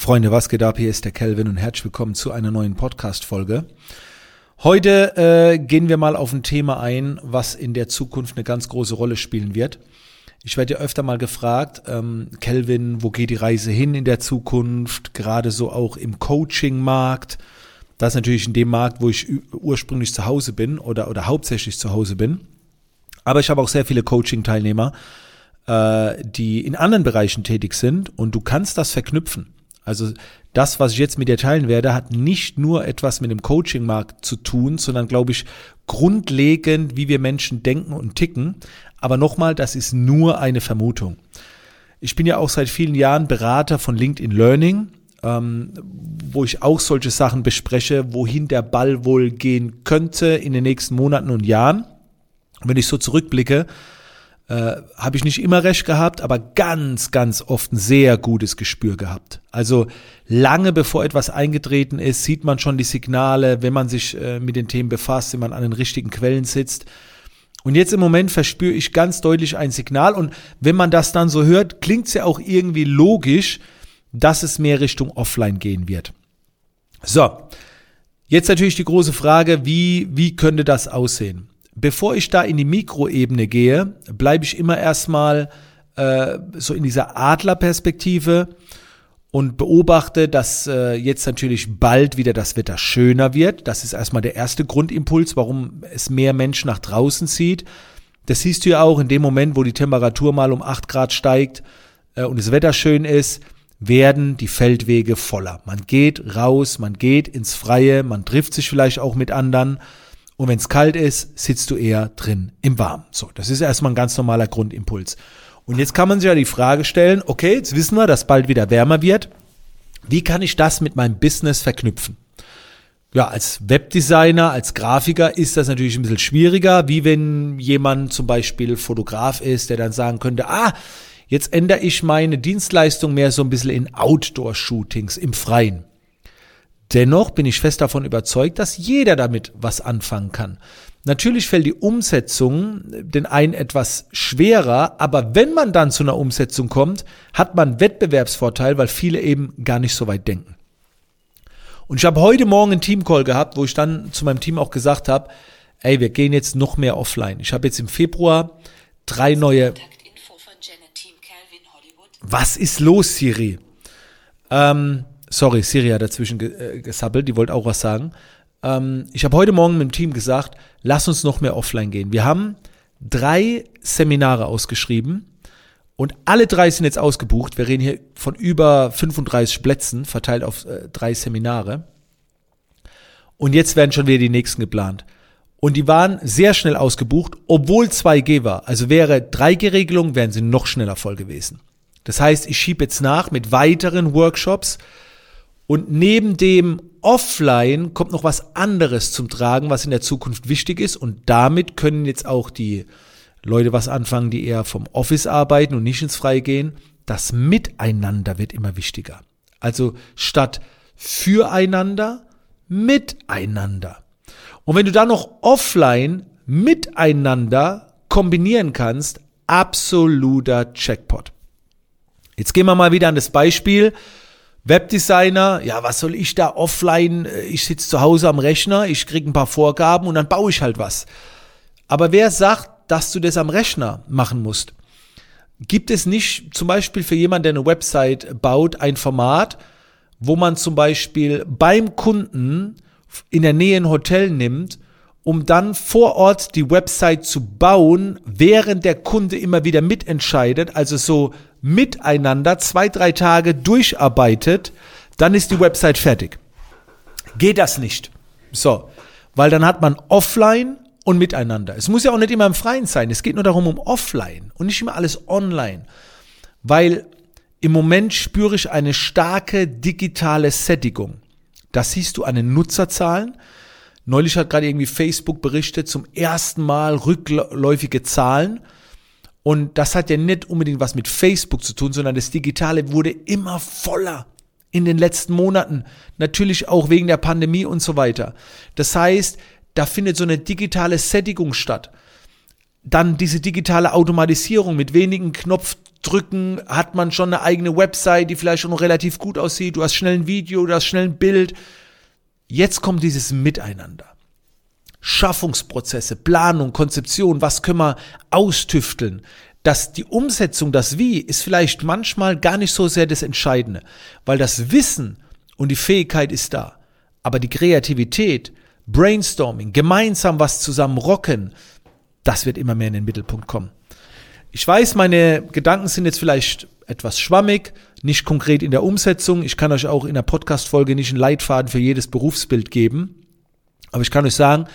Freunde, was geht ab? Hier ist der Kelvin und herzlich willkommen zu einer neuen Podcast-Folge. Heute äh, gehen wir mal auf ein Thema ein, was in der Zukunft eine ganz große Rolle spielen wird. Ich werde ja öfter mal gefragt, ähm, Kelvin, wo geht die Reise hin in der Zukunft? Gerade so auch im Coaching-Markt. Das ist natürlich in dem Markt, wo ich ursprünglich zu Hause bin oder, oder hauptsächlich zu Hause bin. Aber ich habe auch sehr viele Coaching-Teilnehmer, äh, die in anderen Bereichen tätig sind und du kannst das verknüpfen. Also das, was ich jetzt mit dir teilen werde, hat nicht nur etwas mit dem Coaching-Markt zu tun, sondern glaube ich grundlegend, wie wir Menschen denken und ticken. Aber nochmal, das ist nur eine Vermutung. Ich bin ja auch seit vielen Jahren Berater von LinkedIn Learning, ähm, wo ich auch solche Sachen bespreche, wohin der Ball wohl gehen könnte in den nächsten Monaten und Jahren. wenn ich so zurückblicke, äh, habe ich nicht immer recht gehabt, aber ganz, ganz oft ein sehr gutes Gespür gehabt. Also lange bevor etwas eingetreten ist, sieht man schon die Signale, wenn man sich äh, mit den Themen befasst, wenn man an den richtigen Quellen sitzt. Und jetzt im Moment verspüre ich ganz deutlich ein Signal und wenn man das dann so hört, klingt es ja auch irgendwie logisch, dass es mehr Richtung Offline gehen wird. So, jetzt natürlich die große Frage, wie, wie könnte das aussehen? Bevor ich da in die Mikroebene gehe, bleibe ich immer erstmal äh, so in dieser Adlerperspektive und beobachte, dass äh, jetzt natürlich bald wieder das Wetter schöner wird. Das ist erstmal der erste Grundimpuls, warum es mehr Menschen nach draußen zieht. Das siehst du ja auch in dem Moment, wo die Temperatur mal um acht Grad steigt äh, und das Wetter schön ist, werden die Feldwege voller. Man geht raus, man geht ins Freie, man trifft sich vielleicht auch mit anderen und wenn es kalt ist, sitzt du eher drin im Warmen. So, das ist erstmal ein ganz normaler Grundimpuls. Und jetzt kann man sich ja die Frage stellen, okay, jetzt wissen wir, dass bald wieder wärmer wird. Wie kann ich das mit meinem Business verknüpfen? Ja, als Webdesigner, als Grafiker ist das natürlich ein bisschen schwieriger, wie wenn jemand zum Beispiel Fotograf ist, der dann sagen könnte, ah, jetzt ändere ich meine Dienstleistung mehr so ein bisschen in Outdoor-Shootings im Freien. Dennoch bin ich fest davon überzeugt, dass jeder damit was anfangen kann. Natürlich fällt die Umsetzung den einen etwas schwerer, aber wenn man dann zu einer Umsetzung kommt, hat man Wettbewerbsvorteil, weil viele eben gar nicht so weit denken. Und ich habe heute Morgen einen Teamcall gehabt, wo ich dann zu meinem Team auch gesagt habe, ey, wir gehen jetzt noch mehr offline. Ich habe jetzt im Februar drei neue. Was ist los, Siri? Ähm, Sorry, Siri hat dazwischen äh, gesabbelt, die wollte auch was sagen. Ähm, ich habe heute Morgen mit dem Team gesagt, lass uns noch mehr offline gehen. Wir haben drei Seminare ausgeschrieben und alle drei sind jetzt ausgebucht. Wir reden hier von über 35 Plätzen verteilt auf äh, drei Seminare. Und jetzt werden schon wieder die nächsten geplant. Und die waren sehr schnell ausgebucht, obwohl 2G war. Also wäre 3G-Regelung, wären sie noch schneller voll gewesen. Das heißt, ich schiebe jetzt nach mit weiteren Workshops, und neben dem Offline kommt noch was anderes zum Tragen, was in der Zukunft wichtig ist. Und damit können jetzt auch die Leute was anfangen, die eher vom Office arbeiten und nicht ins Freie gehen. Das Miteinander wird immer wichtiger. Also statt füreinander, miteinander. Und wenn du dann noch offline miteinander kombinieren kannst, absoluter Checkpot. Jetzt gehen wir mal wieder an das Beispiel Webdesigner, ja, was soll ich da offline? Ich sitze zu Hause am Rechner, ich kriege ein paar Vorgaben und dann baue ich halt was. Aber wer sagt, dass du das am Rechner machen musst? Gibt es nicht zum Beispiel für jemanden, der eine Website baut, ein Format, wo man zum Beispiel beim Kunden in der Nähe ein Hotel nimmt, um dann vor Ort die Website zu bauen, während der Kunde immer wieder mitentscheidet, also so miteinander zwei, drei Tage durcharbeitet, dann ist die Website fertig. Geht das nicht. So, weil dann hat man offline und miteinander. Es muss ja auch nicht immer im Freien sein. Es geht nur darum, um offline und nicht immer alles online. Weil im Moment spüre ich eine starke digitale Sättigung. Das siehst du an den Nutzerzahlen. Neulich hat gerade irgendwie Facebook berichtet, zum ersten Mal rückläufige Zahlen. Und das hat ja nicht unbedingt was mit Facebook zu tun, sondern das Digitale wurde immer voller in den letzten Monaten. Natürlich auch wegen der Pandemie und so weiter. Das heißt, da findet so eine digitale Sättigung statt. Dann diese digitale Automatisierung mit wenigen Knopf drücken, hat man schon eine eigene Website, die vielleicht schon relativ gut aussieht, du hast schnell ein Video, du hast schnell ein Bild. Jetzt kommt dieses Miteinander. Schaffungsprozesse, Planung, Konzeption, was können wir austüfteln? Dass die Umsetzung, das Wie, ist vielleicht manchmal gar nicht so sehr das Entscheidende, weil das Wissen und die Fähigkeit ist da. Aber die Kreativität, Brainstorming, gemeinsam was zusammen rocken, das wird immer mehr in den Mittelpunkt kommen. Ich weiß, meine Gedanken sind jetzt vielleicht etwas schwammig, nicht konkret in der Umsetzung. Ich kann euch auch in der Podcast-Folge nicht einen Leitfaden für jedes Berufsbild geben. Aber ich kann euch sagen,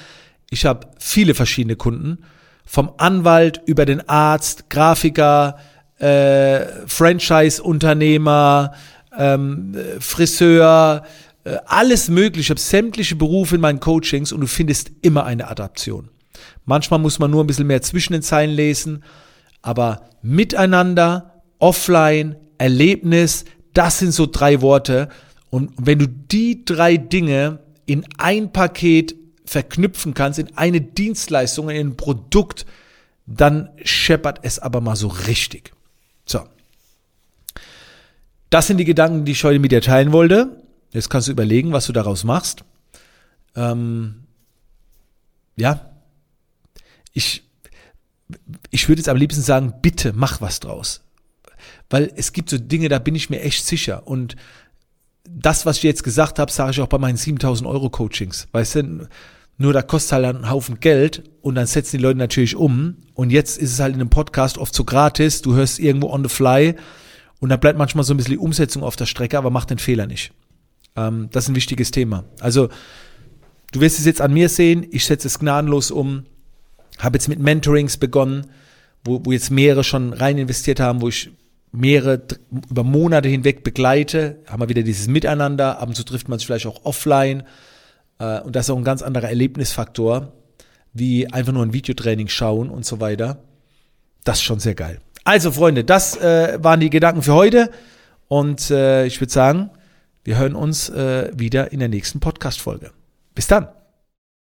ich habe viele verschiedene Kunden. Vom Anwalt über den Arzt, Grafiker, äh, Franchise-Unternehmer, ähm, Friseur, äh, alles mögliche. Ich habe sämtliche Berufe in meinen Coachings und du findest immer eine Adaption. Manchmal muss man nur ein bisschen mehr zwischen den Zeilen lesen, aber miteinander, offline, Erlebnis, das sind so drei Worte. Und wenn du die drei Dinge in ein Paket verknüpfen kannst, in eine Dienstleistung, in ein Produkt, dann scheppert es aber mal so richtig. So. Das sind die Gedanken, die ich heute mit dir teilen wollte. Jetzt kannst du überlegen, was du daraus machst. Ähm, ja, ich, ich würde jetzt am liebsten sagen, bitte mach was draus. Weil es gibt so Dinge, da bin ich mir echt sicher. Und das, was ich jetzt gesagt habe, sage ich auch bei meinen 7000 Euro Coachings. Weißt du, nur da kostet halt einen Haufen Geld und dann setzen die Leute natürlich um. Und jetzt ist es halt in einem Podcast oft so gratis. Du hörst irgendwo on the fly und da bleibt manchmal so ein bisschen die Umsetzung auf der Strecke, aber mach den Fehler nicht. Ähm, das ist ein wichtiges Thema. Also, du wirst es jetzt an mir sehen. Ich setze es gnadenlos um. Habe jetzt mit Mentorings begonnen, wo, wo jetzt mehrere schon rein investiert haben, wo ich mehrere über Monate hinweg begleite, haben wir wieder dieses Miteinander, ab und zu trifft man sich vielleicht auch offline äh, und das ist auch ein ganz anderer Erlebnisfaktor, wie einfach nur ein Videotraining schauen und so weiter. Das ist schon sehr geil. Also Freunde, das äh, waren die Gedanken für heute und äh, ich würde sagen, wir hören uns äh, wieder in der nächsten Podcast-Folge. Bis dann.